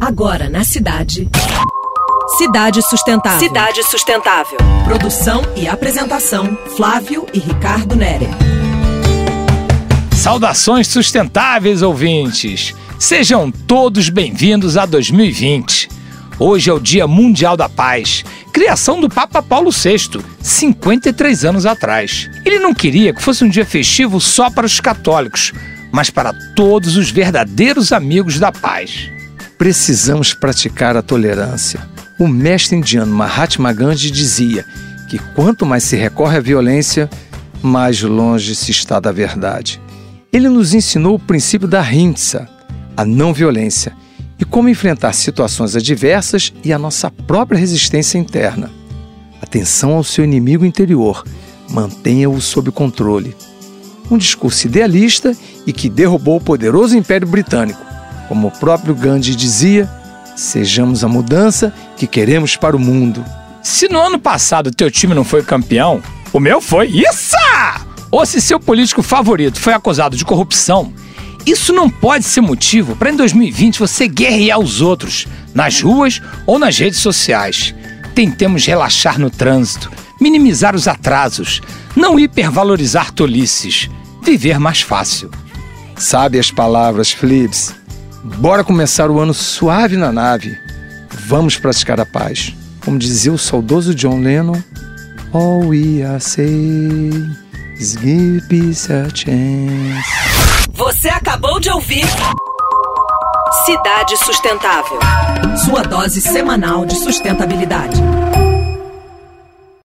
Agora na cidade. Cidade Sustentável. Cidade Sustentável. Produção e apresentação: Flávio e Ricardo Nere. Saudações sustentáveis, ouvintes! Sejam todos bem-vindos a 2020. Hoje é o Dia Mundial da Paz, criação do Papa Paulo VI, 53 anos atrás. Ele não queria que fosse um dia festivo só para os católicos, mas para todos os verdadeiros amigos da paz. Precisamos praticar a tolerância. O mestre indiano Mahatma Gandhi dizia que quanto mais se recorre à violência, mais longe se está da verdade. Ele nos ensinou o princípio da rinsa, a não violência, e como enfrentar situações adversas e a nossa própria resistência interna. Atenção ao seu inimigo interior, mantenha-o sob controle. Um discurso idealista e que derrubou o poderoso Império Britânico. Como o próprio Gandhi dizia, sejamos a mudança que queremos para o mundo. Se no ano passado teu time não foi campeão, o meu foi. Isso! Ou se seu político favorito foi acusado de corrupção, isso não pode ser motivo para em 2020 você guerrear os outros, nas ruas ou nas redes sociais. Tentemos relaxar no trânsito, minimizar os atrasos, não hipervalorizar tolices, viver mais fácil. Sabe as palavras, Flips? Bora começar o ano suave na nave. Vamos praticar a paz. Como dizia o saudoso John Lennon, All we are saying is give peace a chance. Você acabou de ouvir Cidade Sustentável. Sua dose semanal de sustentabilidade.